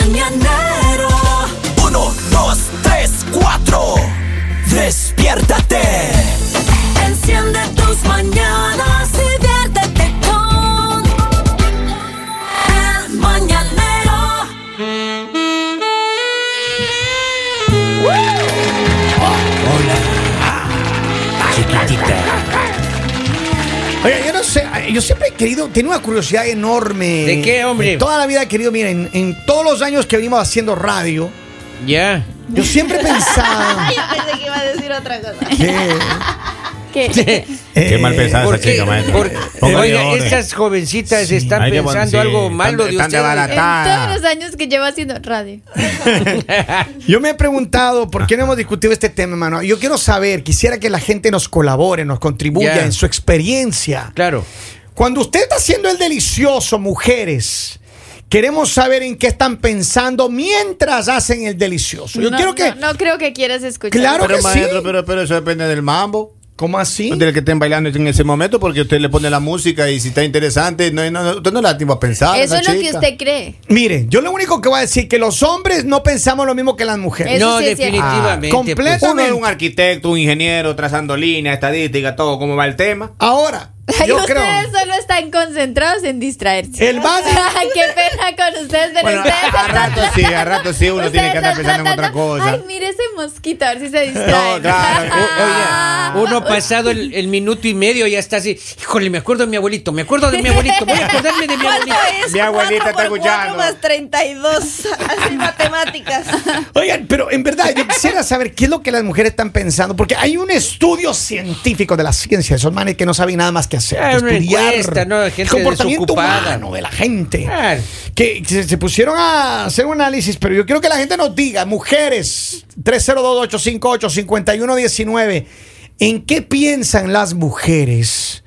mañanero. Uno, dos, tres, cuatro. Despiértate. Enciende tus mañanas y viértete con el mañanero. Chiquitita. Oye, yo no sé, yo siempre he querido, tengo una curiosidad enorme. ¿De qué, hombre? Toda la vida he querido, miren, en todos los años que venimos haciendo radio, Ya. yo siempre he pensado Yo pensé que iba a decir otra cosa. que... ¿Qué? Qué mal pensada ¿Por esa chica, Póngale oiga, estas jovencitas están pensando sí, algo están- malo de están de ustedes. barata. En todos los años que llevo haciendo radio. Yo me he preguntado por qué no hemos discutido este tema, hermano. Yo quiero saber, quisiera que la gente nos colabore, nos contribuya Ya. en su experiencia. Claro. Cuando usted está haciendo el delicioso, mujeres, queremos saber en qué están pensando mientras hacen el delicioso. Yo no, quiero que... no, no creo que quieras escuchar. Claro Pero que maestro, sí. pero, pero eso depende del mambo. ¿Cómo así? Del que estén bailando en ese momento, porque usted le pone la música y si está interesante, no, no, usted no le da tiempo a pensar. Eso es lo que usted cree. Mire, yo lo único que voy a decir que los hombres no pensamos lo mismo que las mujeres. Eso no, sí es definitivamente. Ah, completo. Uno es un arquitecto, un ingeniero, trazando líneas, estadística, todo, cómo va el tema. Ahora, yo ustedes creo... solo están concentrados en distraerse. El básico- Ay, qué pena con ustedes, pero Bueno, ustedes a rato sí, a rato sí, uno tiene que estar pensando en otra cosa. Ay, mire ese mosquito, a ver si se distrae. No, claro. O- Oye, uno pasado el, el minuto y medio ya está así. Híjole, me acuerdo de mi abuelito, me acuerdo de mi abuelito, voy a acordarme de mi abuelito. es? Mi abuelita está escuchando. más 32. Así matemáticas. Oigan, pero en verdad yo quisiera saber qué es lo que las mujeres están pensando, porque hay un estudio científico de la ciencia, esos manes que no saben nada más que hacer, Ah, que una estudiar encuesta, ¿no? Gente el comportamiento humano de la gente, Claro. que se, se pusieron a hacer un análisis, pero yo quiero que la gente nos diga, mujeres, 302-858-5119, ¿en qué piensan las mujeres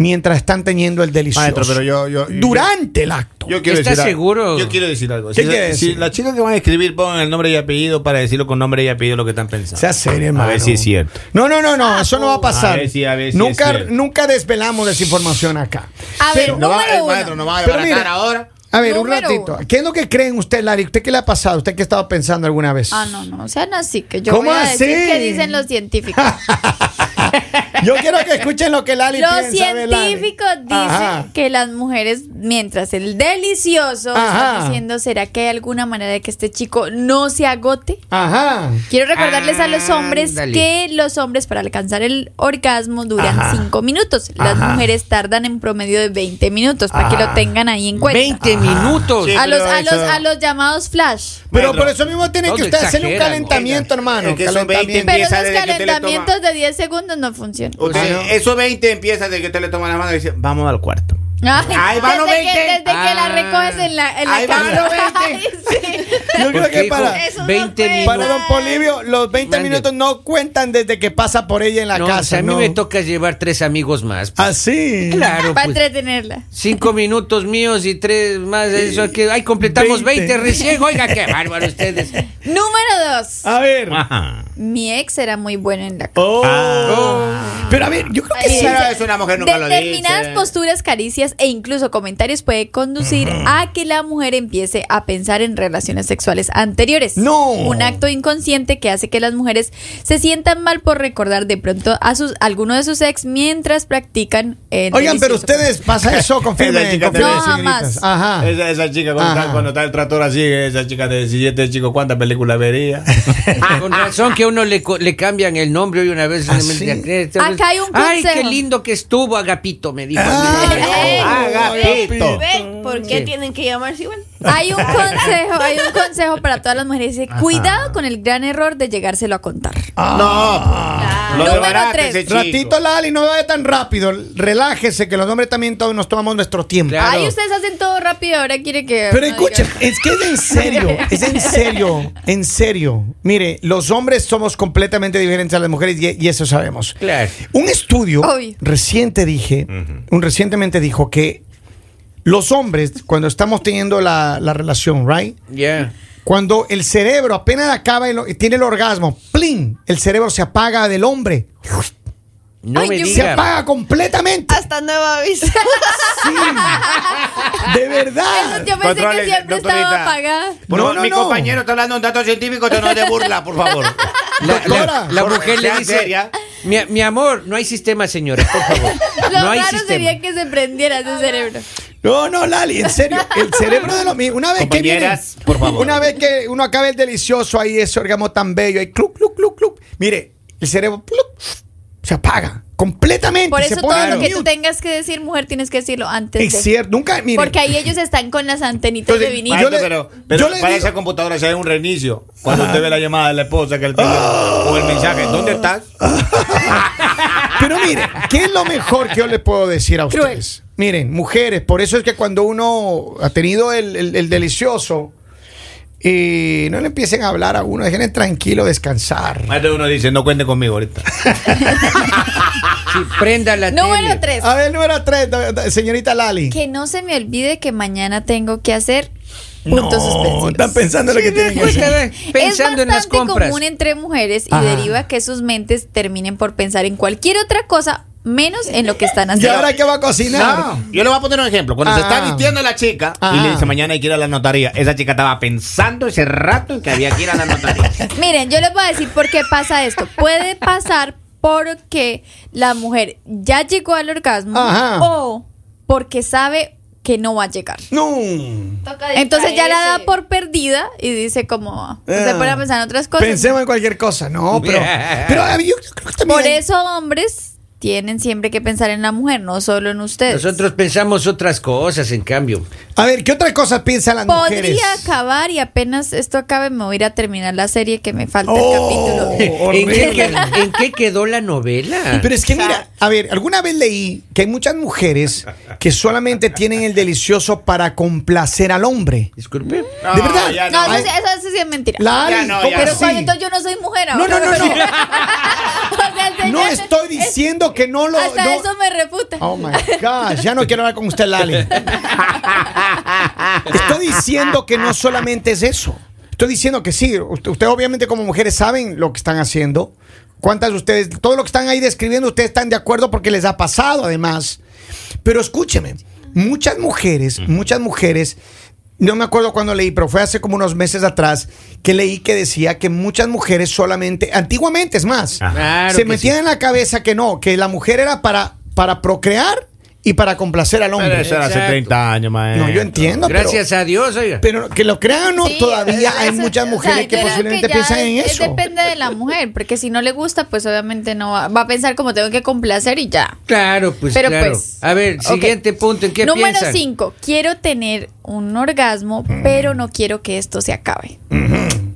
mientras están teniendo el delicioso? Maestro, pero yo- yo- yo- Durante el acto. Yo quiero ¿Estás decir algo. seguro? Yo quiero decir algo. ¿Qué Si, si decir? las chicas que van a escribir pongan el nombre y apellido para decirlo con nombre y apellido lo que están pensando. Sea serio, hermano. A ver si es cierto. No, no, no, no, eso no va a pasar. A ver si- a ver si nunca, es cierto. nunca desvelamos desinformación acá. A ver, No va, el maestro no va a Pero desbaratar mira, ahora. A ver, un ratito. ¿Qué es lo que creen usted, Lari? ¿Usted qué le ha pasado? ¿Usted qué estaba pensando alguna vez? Ah, no, no, sean así, que yo ¿Cómo voy a decir así? que dicen los científicos. Yo quiero que escuchen lo que Lali Los piensa de Lali. científicos dicen Ajá. que las mujeres, mientras el delicioso, Ajá. están diciendo, ¿será que hay alguna manera de que este chico no se agote? Ajá. Quiero recordarles a los hombres que los hombres para alcanzar el orgasmo duran Ajá. 5 minutos. Las Ajá. mujeres tardan en promedio de 20 minutos, para que lo tengan ahí en cuenta. 20 minutos. Sí, a, los, pero a, los, a los llamados flash. Pero por eso mismo tiene que usted hacer un calentamiento, hermano. Es que son 20 calentamiento. Pero Empieza esos calentamientos de 10 segundos no funcionan. Usted- Ah, no. Esos 20 empieza de que usted le toma la mano y dice, vamos al cuarto. Ay, Ahí van los desde, que, 20. desde que la Ah. recoges en la, en la Ahí van casa. los 20. Ay, sí. Yo creo que para, Eso no 20 fue. minutos. para don Polivio, los 20 Mande. minutos no cuentan desde que pasa por ella en la No, casa. o sea, a mí no. me toca llevar tres amigos más. pues. Así. Claro, Para pues. entretenerla. Cinco minutos míos y tres más. Eso que, ay, completamos 20. 20 recién. Oiga, qué bárbaro ustedes. Número 2. A ver. Ajá. Mi ex era muy bueno en la cama. Oh. Oh. Pero a ver, yo creo que Ay, sí. Pero es una mujer nunca lo Determinadas dice. posturas, caricias e incluso comentarios puede conducir a que la mujer empiece a pensar en relaciones sexuales anteriores. No. Un acto inconsciente que hace que las mujeres se sientan mal por recordar de pronto a sus alguno de sus ex mientras practican el Oigan, pero ustedes pasa eso, confirmen. chica confirmen, No, jamás. Ajá. Esa, esa chica cuando Ajá. está, cuando está el trator así, esa chica de 17 chicos, ¿cuántas películas vería? Con razón que uno le, co- le cambian el nombre hoy una vez. ¿Ah, me- sí? Acá hay un Ay, qué consejo. lindo que estuvo Agapito, me dijo. Ah, Agapito. ¿Por qué Sí. tienen que llamarse igual? Hay un consejo, hay un consejo para todas las mujeres. Dice, cuidado con el gran error de llegárselo a contar. No, lo Número tres. ese chico. Ratito, Lali, no vaya tan rápido. Relájese, que los hombres también todos nos tomamos nuestro tiempo. Claro. Ay, ustedes hacen todo rápido, ahora quiere que... Pero uno escuchen, diga- es que es en serio, es en serio, en serio. Mire, los hombres somos completamente diferentes a las mujeres y, y eso sabemos. Claro. Un estudio Obvio. reciente dije, un recientemente dijo que los hombres, cuando estamos teniendo la, la relación, right? Ya. Cuando el cerebro apenas acaba y tiene el orgasmo, ¡plin! El cerebro se apaga del hombre. No Ay, me Se apaga completamente. Hasta nueva aviso. Sí. De verdad. Yo pensé Controle, que siempre doctorita. estaba apagada. No, no, mi no. compañero está hablando un dato científico, esto no es de burla, por favor. La, Doctora. mujer le dice, seria. mi, mi amor, no hay sistema, señora, por favor. Lo no hay raro sistema. sería que se prendiera ese cerebro. No, no, Lali, en serio. El cerebro de lo mismo. Una vez que viene, por favor. Una vez que uno acabe el delicioso ahí, ese orgasmo tan bello, ahí, cluc, cluc, cluc, cluc. Mire, el cerebro pluc, se apaga completamente. Por se eso pone todo lo que tú tengas que decir, mujer, tienes que decirlo antes Es de. cierto, nunca, mire. Porque ahí ellos están con las antenitas Entonces, de vinilo. yo le- pero pero yo le para digo- esa computadora se hay un reinicio. Cuando usted ve la llamada de la esposa que él tiene o el mensaje, ¿dónde estás? Pero mire, ¿qué es lo mejor que yo le puedo decir a Cruel. Miren, mujeres, por eso es que cuando uno ha tenido el, el- el delicioso, y no le empiecen a hablar a uno, déjenle tranquilo descansar. Más de uno dice, no cuente conmigo ahorita. Sí, prenda la Número tele. 3. A ver, número tres, señorita Lali. Que no se me olvide que mañana tengo que hacer puntos no, suspensivos. están pensando en lo que tienen que Pues, hacer. pensando es en las bastante compras. común entre mujeres y Ajá. deriva que sus mentes terminen por pensar en cualquier otra cosa menos en lo que están ¿Y haciendo. ahora qué va a cocinar? No, yo le voy a poner un ejemplo. Cuando se Ah. está vistiendo la chica y Ah. le dice mañana hay que ir a la notaría, esa chica estaba pensando ese rato en que había que ir a la notaría. Miren, yo les voy a decir por qué pasa esto. Puede pasar porque la mujer ya llegó al orgasmo Ajá. o porque sabe que no va a llegar. No. Entonces ya la da por perdida y dice como se Ah. pone a pensar en otras cosas. Pensemos en cualquier cosa. No, pero. pero a mí yo creo que también. Por hay- eso hombres tienen siempre que pensar en la mujer, no solo en ustedes. Nosotros pensamos otras cosas, en cambio. A ver, ¿qué otras cosas piensan las mujeres? Podría acabar y apenas esto acabe me voy a ir a terminar la serie que me falta Oh. el capítulo. ¿En qué, en quedó la novela? Pero es que mira, a ver, alguna vez leí que hay muchas mujeres que solamente tienen el delicioso para complacer al hombre. Disculpe. ¿De verdad? ya No, no. eso, sí- eso sí es mentira. La Ya no, ¿cómo ya Pero no. cuando yo no soy mujer No, no, ahora. no, no. No estoy diciendo que no lo. Hasta no- eso me refuta. Oh my gosh, ya no quiero hablar con usted, Lali. Estoy diciendo que no solamente es eso. Estoy diciendo que sí. Usted, usted obviamente como mujeres saben lo que están haciendo. ¿Cuántas de ustedes, todo lo que están ahí describiendo, ustedes están de acuerdo porque les ha pasado además? Pero escúcheme, muchas mujeres, muchas mujeres, no me acuerdo cuando leí, pero fue hace como unos meses atrás que leí que decía que muchas mujeres solamente, antiguamente es más, Claro se metían en la cabeza que no, que la mujer era para, para procrear y para complacer al Pero hombre. eso era hace Exacto. 30 años, maestro. No, yo entiendo, pero- Gracias a Dios, oiga. pero, que lo crean o no, Sí, todavía hay eso- muchas o sea, mujeres que yo creo posiblemente ya piensan en es- eso. Depende de la mujer, porque si no le gusta, pues obviamente no va, va a pensar como tengo que complacer y ya. Claro, pues Pero claro. pues, a ver, ok. siguiente punto, ¿en qué Número piensan? 5. Quiero tener un orgasmo, pero no quiero que esto se acabe.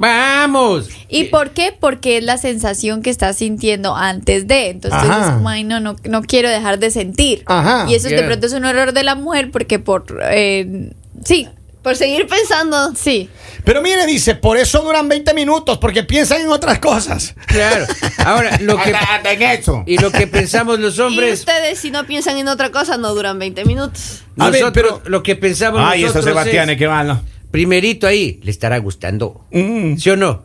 ¡Vamos! ¿Y por qué? Porque es la sensación que estás sintiendo antes de. Entonces tú Ajá. dices, como, "Ay, no, no, no quiero dejar de sentir. Ajá. Y eso de Yeah. pronto es un error de la mujer porque por... eh, sí, Por seguir pensando. sí. Pero mire, dice, por eso duran 20 minutos, porque piensan en otras cosas. Claro. Ahora, lo que. En eso. Y lo que pensamos los Y hombres. ustedes, si no piensan en otra cosa, no duran 20 minutos. A ver, Nosotros, pero- lo que pensamos Ay, esos nosotros Sebastianes es, que van. Primerito ahí, le estará gustando. Mm. ¿Sí o no?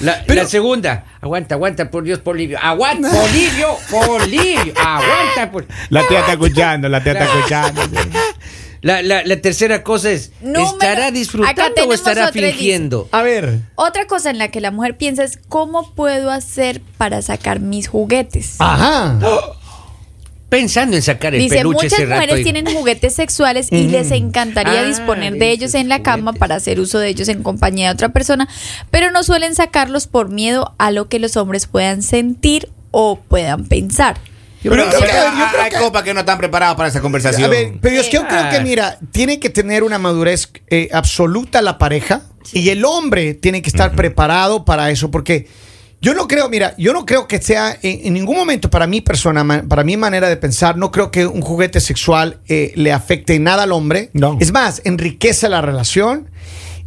La, Pero- la segunda, aguanta, aguanta, por Dios, Polivio. Aguanta, Polivio, Polivio, aguanta. Por... La tía está escuchando, la tía está escuchando. La, la, la tercera cosa es, Número- ¿estará disfrutando o estará dice. fingiendo? A ver. Otra cosa en la que la mujer piensa es cómo puedo hacer para sacar mis juguetes. Ajá. Pensando en sacar el Dice, peluche muchas ese rato. mujeres tienen juguetes sexuales y les encantaría Ah, disponer de ellos en la cama para hacer uso de ellos en compañía de otra persona, pero no suelen sacarlos por miedo a lo que los hombres puedan sentir o puedan pensar. Pero yo creo que- Pero yo creo hay que- copas que no están preparadas para esa conversación. A ver, pero es que yo creo que, Ah. mira, tiene que tener una madurez eh, absoluta la pareja y el hombre tiene que estar preparado para eso, porque yo no creo, mira, yo no creo que sea en, en ningún momento para mi persona, para mi manera de pensar, no creo que un juguete sexual eh, le afecte en nada al hombre. No. Es más, enriquece la relación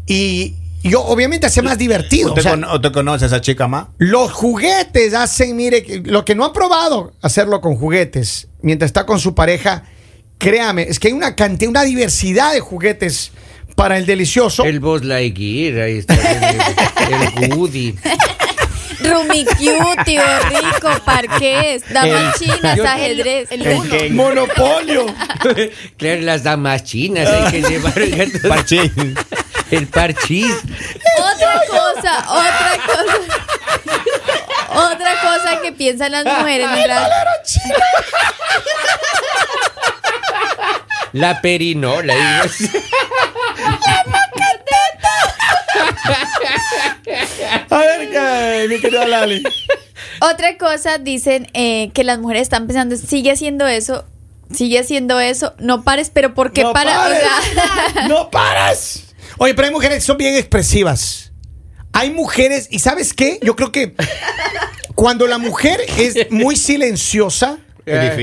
y, yo, obviamente hace más divertido. ¿Usted, o sea, cono- usted conoce a esa chica más? los juguetes hacen, mire, lo que no ha probado hacerlo con juguetes mientras está con su pareja, créame, es que hay una cantidad, una diversidad de juguetes para el delicioso. El Buzz Lightyear, ahí está. El, el Woody. Rumi cutie, rico, parqués, damas El- chinas, yo- ajedrez. El Monopolio. Claro, las damas chinas hay que llevar Parche. el parchís. Otra cosa, otra cosa. Otra cosa que piensan las mujeres mientras La perinola. A ver, ¿qué, mi querida Lali. Otra cosa, dicen eh, que las mujeres están pensando, sigue haciendo eso, sigue haciendo eso, no pares, pero ¿por qué no para? O pares. sea, no paras. Oye, pero hay mujeres que son bien expresivas. Hay mujeres, y ¿sabes qué? Yo creo que cuando la mujer es muy silenciosa,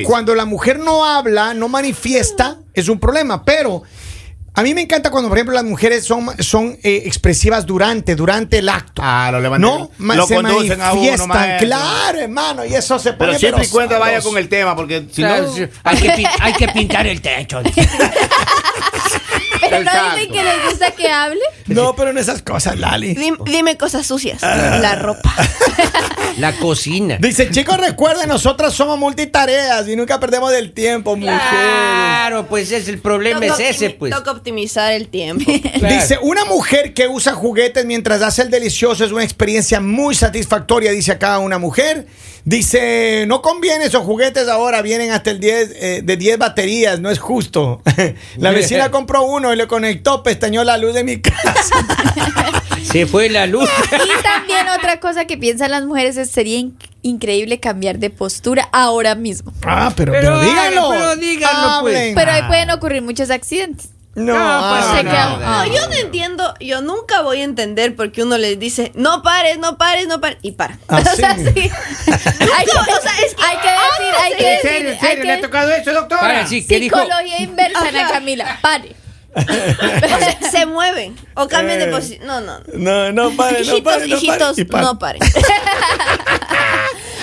cuando la mujer no habla, no manifiesta, es un problema. Pero a mí me encanta cuando, por ejemplo, las mujeres son, son eh, expresivas durante, durante el acto. Ah, lo levantan. No, lo se conducen a uno, maestro. claro, hermano, y eso se pone Pero siempre y cuando vaya con el tema, porque si Claro, no. hay, que pin- hay que pintar el techo. pero no dicen que les gusta que hable. No, pero en esas cosas, Lali. Dim- dime cosas sucias. Ah. La ropa. La cocina. Dice, chicos, recuerden, nosotras somos multitareas y nunca perdemos del tiempo, mujeres. Claro, pues es el problema es ese, pues. Toca optimizar el tiempo. Claro. Dice, una mujer que usa juguetes mientras hace el delicioso es una experiencia muy satisfactoria, dice acá una mujer. Dice, no conviene esos juguetes ahora, vienen hasta el 10, eh, de 10 baterías, no es justo. la vecina compró uno y le conectó, pestañó la luz de mi casa. Se fue la luz. Y también otra cosa que piensan las mujeres es sería in- increíble cambiar de postura ahora mismo. ah, pero, Pero pero díganlo. pero díganlo, pues. Pero ahí pueden ocurrir muchos accidentes. No, No, pues, ah, se no, queda- no, No, yo no entiendo, yo nunca voy a entender por qué uno les dice, no pares, no pares, no pares, y para. así. O sea, sí. hay, que, o sea, es que- hay que decir, hay que ¿En decir, serio, en serio? ¿Le ha tocado eso, doctora? Para, sí, ¿qué dijo? psicología inversa, Ana Camila, pare. O sea, se mueven o cambian de Eh. posición. No, no. no. No, no pare, no hijitos, pare, no pare. hijitos, no paren.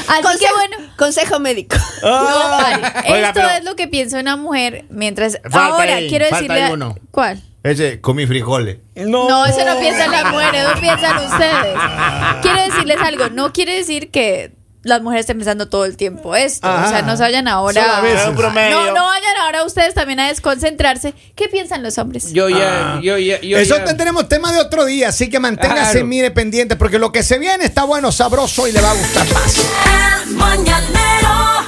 Así que Consejo, bueno. consejo médico. Ah. Pare. Oiga, Esto pero- es lo que piensa una mujer mientras. Falta ahora ahí, quiero falta decirle. ahí a- uno. ¿Cuál? Ese comí frijoles. No, No, eso no piensan las mujeres, no piensan ustedes. Quiero decirles algo, no quiere decir que las mujeres estén pensando todo el tiempo esto. Ajá. O sea, no se vayan ahora. No, no vayan ahora ustedes también a desconcentrarse. ¿Qué piensan los hombres? Yo ya, yo ya, yo Eso ya- tendremos tema de otro día, así que manténgase, Claro. mire pendiente, porque lo que se viene está bueno, sabroso y le va a gustar más. El mañanero